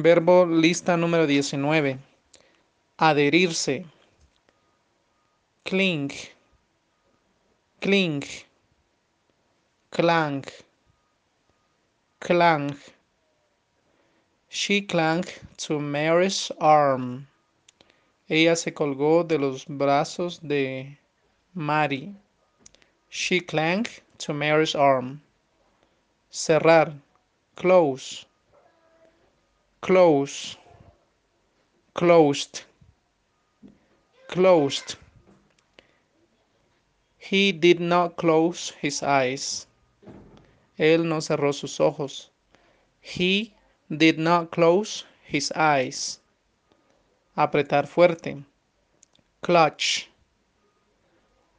Verbo lista número 19. Adherirse. Cling. Cling. Clang. Clang. She clung to Mary's arm. Ella se colgó de los brazos de Mary. She clung to Mary's arm. Cerrar. Close. Close. Closed. Closed. He did not close his eyes. Él no cerró sus ojos. He did not close his eyes. Apretar fuerte. Clutch.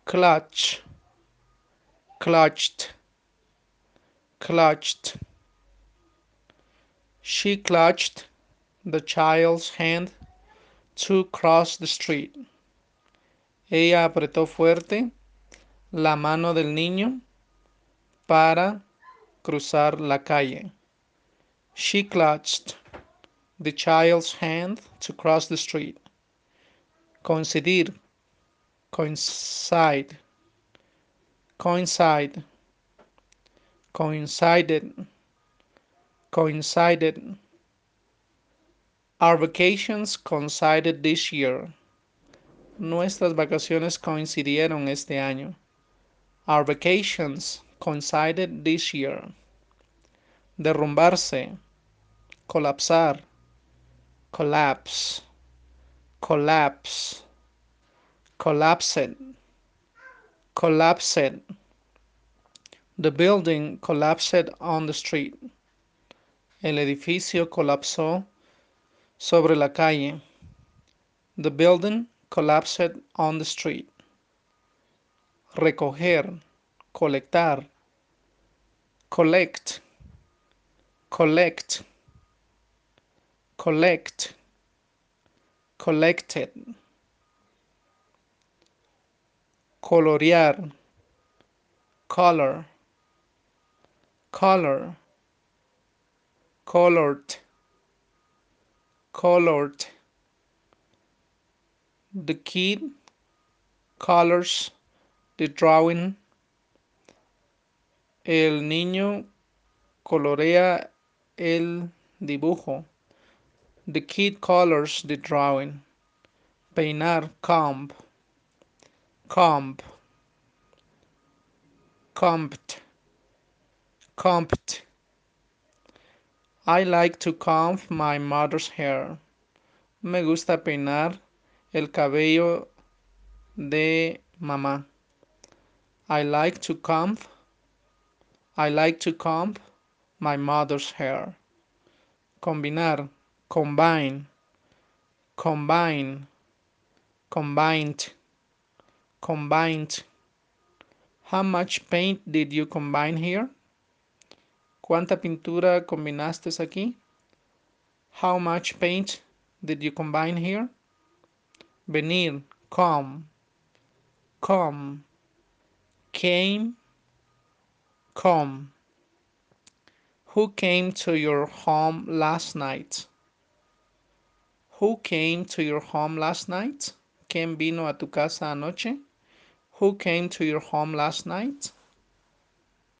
Clutch. Clutched. Clutched. She clutched the child's hand to cross the street. Ella apretó fuerte la mano del niño para cruzar la calle. She clutched the child's hand to cross the street. Coincidir, coincide, coincide, coincided, coincided. Our vacations coincided this year. Nuestras vacaciones coincidieron este año. Our vacations coincided this year. Derrumbarse, colapsar, collapse, collapse, collapsed, collapsed. The building collapsed on the street. El edificio colapsó sobre la calle. The building collapsed on the street. Recoger, colectar, collect, collect, collect, collected. Colorear, color, color, colored, colored. The kid colors the drawing. El niño colorea el dibujo. The kid colors the drawing. Peinar, comb, comb, compt, compt. I like to comb my mother's hair. Me gusta peinar el cabello de mamá. I like to comb. I like to comb my mother's hair. Combinar, combine, combine, combined, combined. How much paint did you combine here? ¿Cuánta pintura combinaste aquí? How much paint did you combine here? Venir, come, come, came, come. Who came to your home last night? Who came to your home last night? ¿Quién vino a tu casa anoche? Who came to your home last night?